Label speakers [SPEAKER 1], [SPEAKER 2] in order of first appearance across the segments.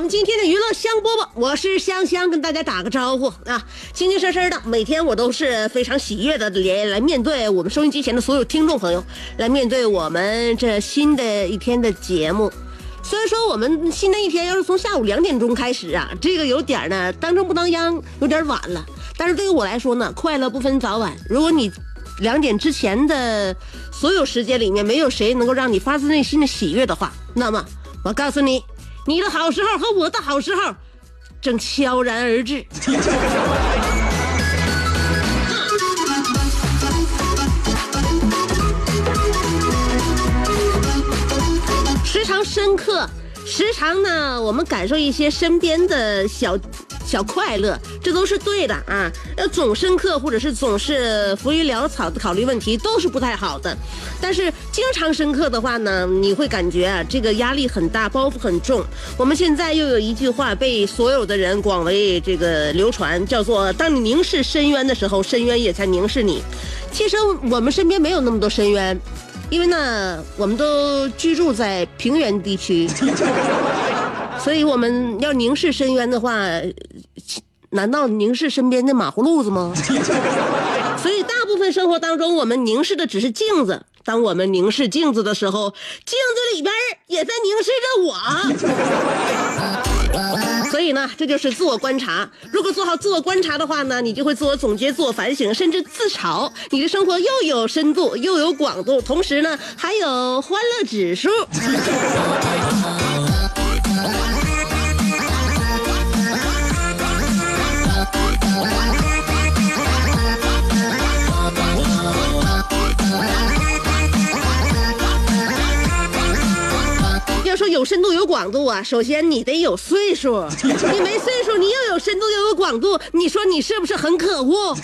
[SPEAKER 1] 我们今天的娱乐香饽饽，我是香香，跟大家打个招呼啊，精精神神的，每天我都是非常喜悦的来来面对我们收音机前的所有听众朋友，来面对我们这新的一天的节目。虽然说我们新的一天要是从下午两点钟开始啊，这个有点呢当正不当央，有点晚了。但是对于我来说呢，快乐不分早晚。如果你两点之前的所有时间里面没有谁能够让你发自内心的喜悦的话，那么我告诉你。你的好时候和我的好时候，正悄然而至。时常深刻，时常呢，我们感受一些身边的小。小快乐，这都是对的啊！要总深刻，或者是总是浮于潦草的考虑问题，都是不太好的。但是经常深刻的话呢，你会感觉啊，这个压力很大，包袱很重。我们现在又有一句话被所有的人广为这个流传，叫做“当你凝视深渊的时候，深渊也在凝视你”。其实我们身边没有那么多深渊，因为呢，我们都居住在平原地区。所以我们要凝视深渊的话，难道凝视身边的马葫芦子吗？所以大部分生活当中，我们凝视的只是镜子。当我们凝视镜子的时候，镜子里边也在凝视着我。所以呢，这就是自我观察。如果做好自我观察的话呢，你就会自我总结、自我反省，甚至自嘲。你的生活又有深度，又有广度，同时呢，还有欢乐指数。有深度有广度啊，首先你得有岁数，你没岁数，你又有深度又有广度，你说你是不是很可恶？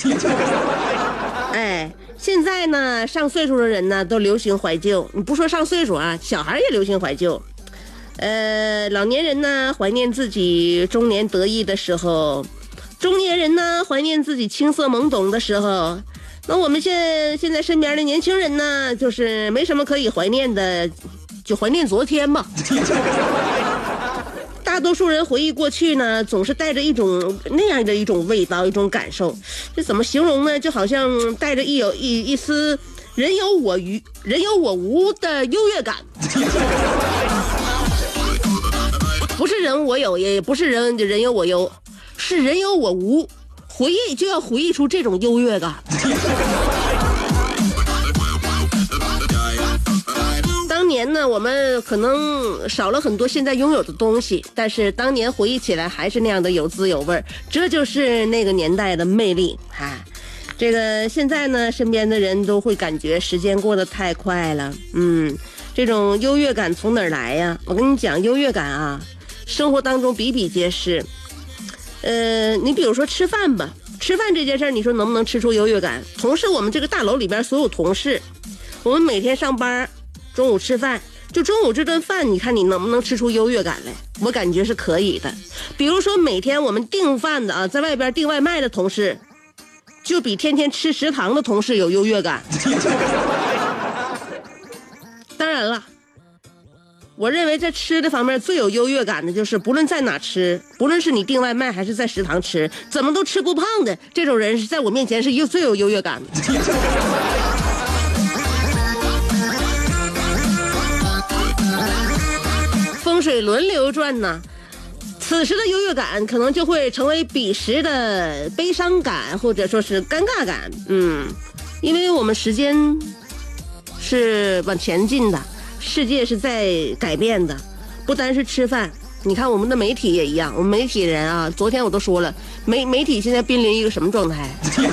[SPEAKER 1] 哎，现在呢，上岁数的人呢都流行怀旧，你不说上岁数啊，小孩也流行怀旧。呃，老年人呢怀念自己中年得意的时候，中年人呢怀念自己青涩懵懂的时候，那我们现现在身边的年轻人呢，就是没什么可以怀念的。就怀念昨天吧。大多数人回忆过去呢，总是带着一种那样的一种味道，一种感受。这怎么形容呢？就好像带着一有一一丝人有我于、人有我无的优越感。不是人我有，也不是人人有我优，是人有我无。回忆就要回忆出这种优越感。年呢，我们可能少了很多现在拥有的东西，但是当年回忆起来还是那样的有滋有味儿这就是那个年代的魅力啊！这个现在呢，身边的人都会感觉时间过得太快了，嗯，这种优越感从哪儿来呀？我跟你讲，优越感啊，生活当中比比皆是。呃，你比如说吃饭吧，吃饭这件事儿，你说能不能吃出优越感？同事，我们这个大楼里边所有同事，我们每天上班。中午吃饭，就中午这顿饭，你看你能不能吃出优越感来？我感觉是可以的。比如说每天我们订饭的啊，在外边订外卖的同事，就比天天吃食堂的同事有优越感。当然了，我认为在吃的方面最有优越感的就是，不论在哪吃，不论是你订外卖还是在食堂吃，怎么都吃不胖的这种人，是在我面前是有最有优越感的。水轮流转呢。此时的优越感可能就会成为彼时的悲伤感，或者说是尴尬感。嗯，因为我们时间是往前进的，世界是在改变的，不单是吃饭。你看我们的媒体也一样，我们媒体人啊，昨天我都说了，媒媒体现在濒临一个什么状态？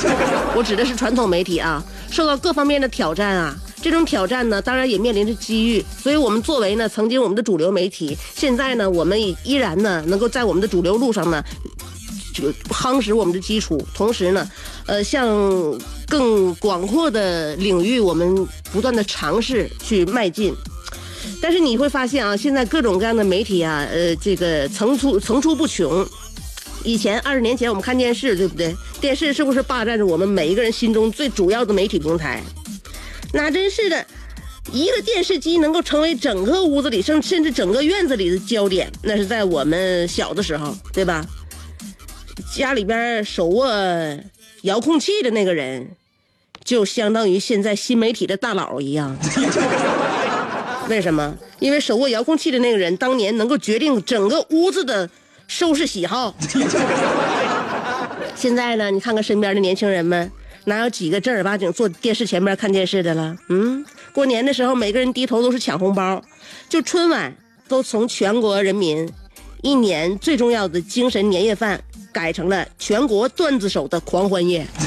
[SPEAKER 1] 我指的是传统媒体啊，受到各方面的挑战啊。这种挑战呢，当然也面临着机遇。所以我们作为呢，曾经我们的主流媒体，现在呢，我们依然呢，能够在我们的主流路上呢，这个夯实我们的基础，同时呢，呃，向更广阔的领域，我们不断的尝试去迈进。但是你会发现啊，现在各种各样的媒体啊，呃，这个层出层出不穷。以前二十年前我们看电视，对不对？电视是不是霸占着我们每一个人心中最主要的媒体平台？那真是的，一个电视机能够成为整个屋子里甚甚至整个院子里的焦点，那是在我们小的时候，对吧？家里边手握遥控器的那个人，就相当于现在新媒体的大佬一样。为什么？因为手握遥控器的那个人，当年能够决定整个屋子的收拾喜好。现在呢，你看看身边的年轻人们。哪有几个正儿八经坐电视前面看电视的了？嗯，过年的时候每个人低头都是抢红包，就春晚都从全国人民一年最重要的精神年夜饭改成了全国段子手的狂欢夜。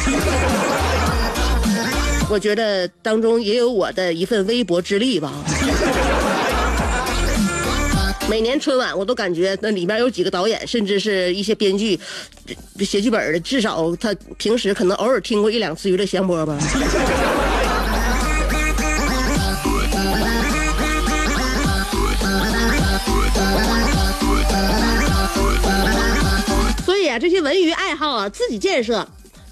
[SPEAKER 1] 我觉得当中也有我的一份微薄之力吧。每年春晚，我都感觉那里面有几个导演，甚至是一些编剧写剧本的，至少他平时可能偶尔听过一两次娱乐香波吧。所以啊，这些文娱爱好啊，自己建设。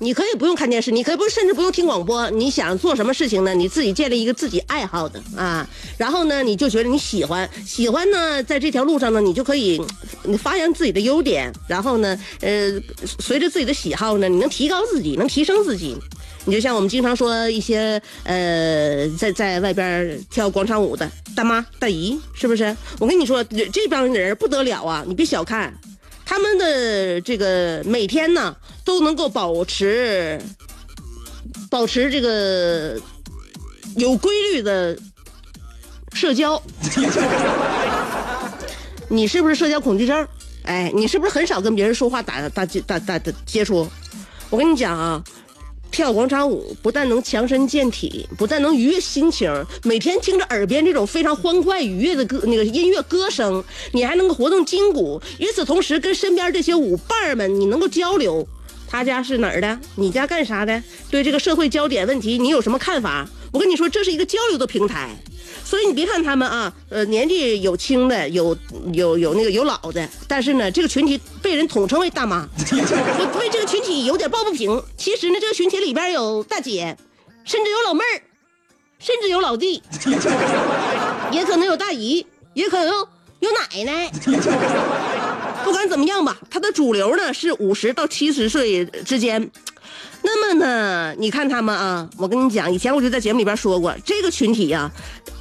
[SPEAKER 1] 你可以不用看电视，你可以不甚至不用听广播。你想做什么事情呢？你自己建立一个自己爱好的啊，然后呢，你就觉得你喜欢，喜欢呢，在这条路上呢，你就可以你发扬自己的优点，然后呢，呃，随着自己的喜好呢，你能提高自己，能提升自己。你就像我们经常说一些呃，在在外边跳广场舞的大妈大姨，是不是？我跟你说，这帮人不得了啊！你别小看。他们的这个每天呢都能够保持保持这个有规律的社交，你是不是社交恐惧症？哎，你是不是很少跟别人说话打打打打的接触？我跟你讲啊。跳广场舞不但能强身健体，不但能愉悦心情，每天听着耳边这种非常欢快愉悦的歌那个音乐歌声，你还能够活动筋骨。与此同时，跟身边这些舞伴们，你能够交流。他家是哪儿的？你家干啥的？对这个社会焦点问题，你有什么看法？我跟你说，这是一个交流的平台。所以你别看他们啊，呃，年纪有轻的，有有有那个有老的，但是呢，这个群体被人统称为大妈。我为这个群体有点抱不平。其实呢，这个群体里边有大姐，甚至有老妹儿，甚至有老弟，也可能有大姨，也可能有奶奶。不管怎么样吧，它的主流呢是五十到七十岁之间。那么呢，你看他们啊，我跟你讲，以前我就在节目里边说过，这个群体呀。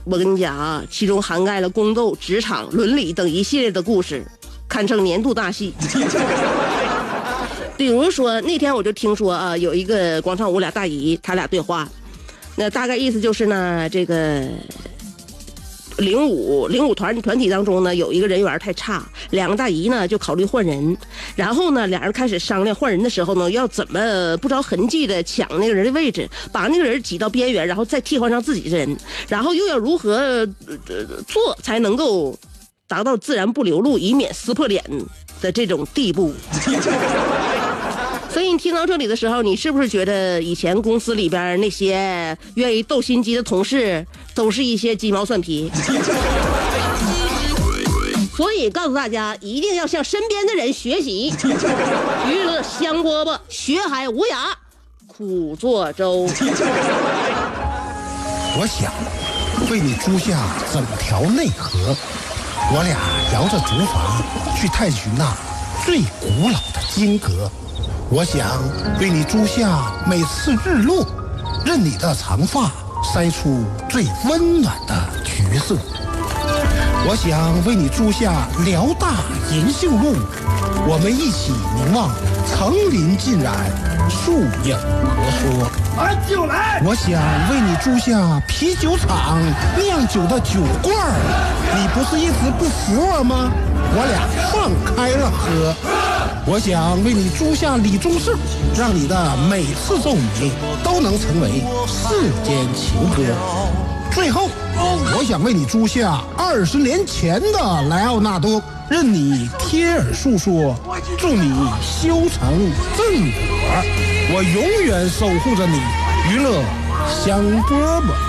[SPEAKER 1] 我跟你讲啊，其中涵盖了宫斗、职场、伦理等一系列的故事，堪称年度大戏。比如说那天我就听说啊，有一个广场舞俩大姨，她俩对话，那大概意思就是呢，这个。零五零五团团体当中呢，有一个人缘太差，两个大姨呢就考虑换人，然后呢，俩人开始商量换人的时候呢，要怎么不着痕迹的抢那个人的位置，把那个人挤到边缘，然后再替换上自己的人，然后又要如何做才能够达到自然不流露，以免撕破脸的这种地步。所以你听到这里的时候，你是不是觉得以前公司里边那些愿意斗心机的同事都是一些鸡毛蒜皮？所以告诉大家，一定要向身边的人学习，娱乐香饽饽，学海无涯苦作舟。
[SPEAKER 2] 我想为你租下整条内河，我俩摇着竹筏去探寻那最古老的金阁。我想为你租下每次日落，任你的长发筛出最温暖的橘色。我想为你租下辽大银杏路，我们一起凝望层林尽染，树影婆娑。
[SPEAKER 3] 俺就来。
[SPEAKER 2] 我想为你租下啤酒厂酿酒的酒罐儿，你不是一直不服我吗？我俩放开了喝。我想为你租下李宗盛，让你的每次奏鸣都能成为世间情歌。最后，我想为你租下二十年前的莱奥纳多，任你贴耳诉说，祝你修成正果。我永远守护着你，娱乐香饽饽。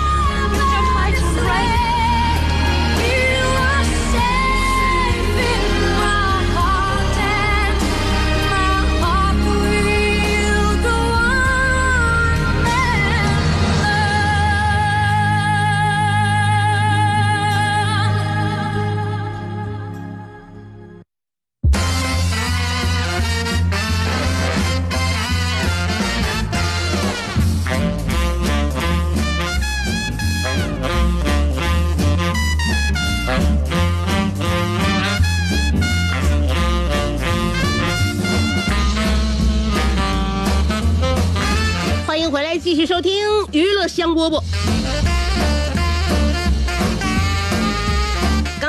[SPEAKER 1] 收听娱乐香饽饽。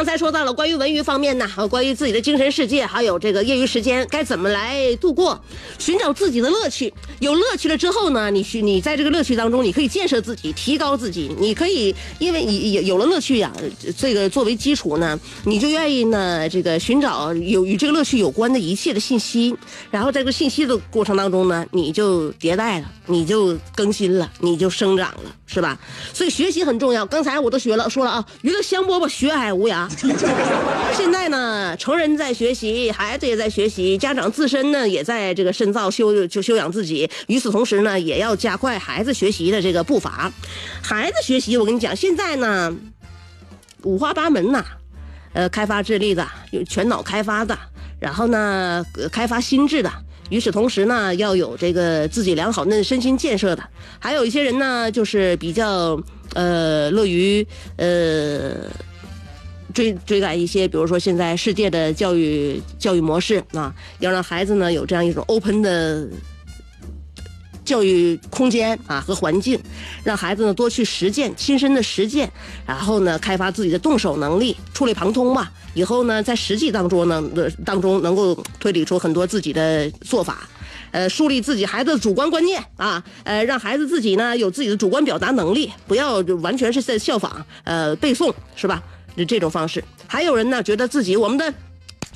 [SPEAKER 1] 刚才说到了关于文娱方面呢，还有关于自己的精神世界，还有这个业余时间该怎么来度过，寻找自己的乐趣。有乐趣了之后呢，你去你在这个乐趣当中，你可以建设自己，提高自己。你可以因为你有有了乐趣呀，这个作为基础呢，你就愿意呢这个寻找有与这个乐趣有关的一切的信息。然后在这个信息的过程当中呢，你就迭代了，你就更新了，你就生长了，是吧？所以学习很重要。刚才我都学了，说了啊，娱乐香饽饽，学海无涯。现在呢，成人在学习，孩子也在学习，家长自身呢也在这个深造修就修养自己。与此同时呢，也要加快孩子学习的这个步伐。孩子学习，我跟你讲，现在呢五花八门呐，呃，开发智力的，有全脑开发的，然后呢开发心智的。与此同时呢，要有这个自己良好的身心建设的。还有一些人呢，就是比较呃乐于呃。追追赶一些，比如说现在世界的教育教育模式啊，要让孩子呢有这样一种 open 的教育空间啊和环境，让孩子呢多去实践，亲身的实践，然后呢开发自己的动手能力，触类旁通嘛。以后呢在实际当中呢当中能够推理出很多自己的做法，呃，树立自己孩子的主观观念啊，呃，让孩子自己呢有自己的主观表达能力，不要完全是在效仿呃背诵，是吧？这种方式，还有人呢，觉得自己我们的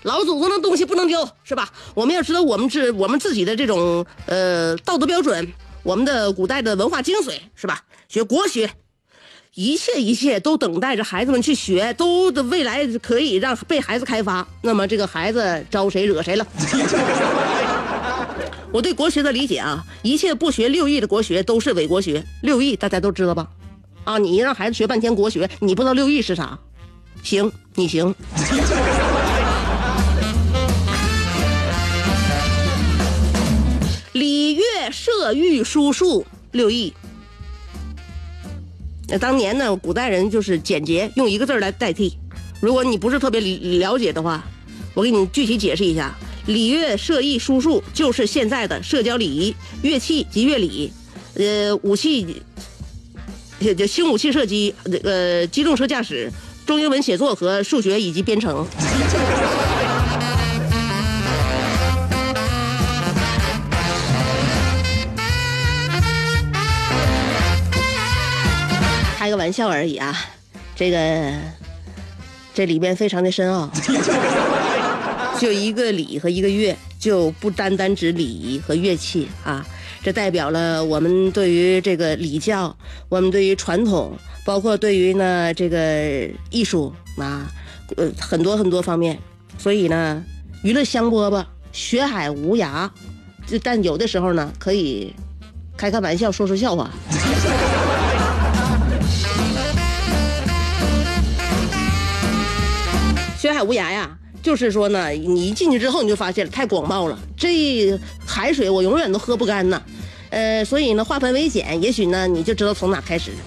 [SPEAKER 1] 老祖宗的东西不能丢，是吧？我们要知道我们自我们自己的这种呃道德标准，我们的古代的文化精髓，是吧？学国学，一切一切都等待着孩子们去学，都的未来可以让被孩子开发。那么这个孩子招谁惹谁了？我对国学的理解啊，一切不学六艺的国学都是伪国学。六艺大家都知道吧？啊，你让孩子学半天国学，你不知道六艺是啥？行，你行。射御书数六艺。那当年呢，古代人就是简洁，用一个字来代替。如果你不是特别了解的话，我给你具体解释一下：礼乐射艺书数就是现在的社交礼仪，乐器及乐理，呃，武器，就轻武器射击，呃机动车驾驶。中英文写作和数学以及编程。开个玩笑而已啊，这个这里边非常的深奥。就一个礼和一个乐，就不单单指礼仪和乐器啊，这代表了我们对于这个礼教，我们对于传统。包括对于呢这个艺术啊，呃很多很多方面，所以呢娱乐香饽饽学海无涯，就但有的时候呢可以开开玩笑说说笑话。无涯呀，就是说呢，你一进去之后，你就发现了太广袤了，这海水我永远都喝不干呐，呃，所以呢，化繁为简，也许呢，你就知道从哪开始。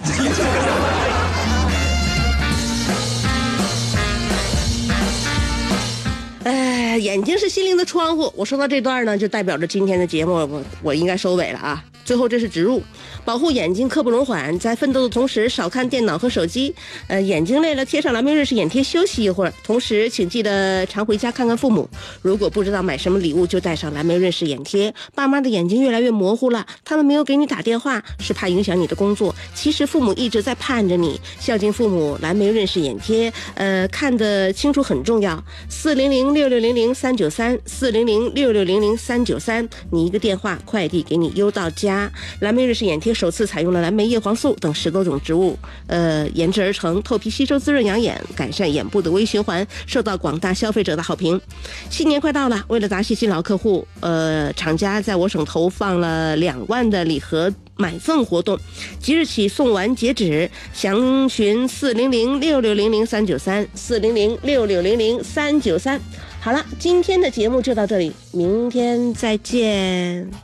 [SPEAKER 1] 哎，眼睛是心灵的窗户，我说到这段呢，就代表着今天的节目，我我应该收尾了啊。最后，这是植入，保护眼睛刻不容缓。在奋斗的同时，少看电脑和手机。呃，眼睛累了，贴上蓝莓瑞士眼贴休息一会儿。同时，请记得常回家看看父母。如果不知道买什么礼物，就带上蓝莓瑞士眼贴。爸妈的眼睛越来越模糊了，他们没有给你打电话，是怕影响你的工作。其实父母一直在盼着你。孝敬父母，蓝莓瑞士眼贴，呃，看得清楚很重要。四零零六六零零三九三，四零零六六零零三九三，你一个电话，快递给你邮到家蓝莓瑞士眼贴首次采用了蓝莓叶黄素等十多种植物，呃，研制而成，透皮吸收，滋润养眼，改善眼部的微循环，受到广大消费者的好评。新年快到了，为了答谢新老客户，呃，厂家在我省投放了两万的礼盒买赠活动，即日起送完截止，详询四零零六六零零三九三，四零零六六零零三九三。好了，今天的节目就到这里，明天再见。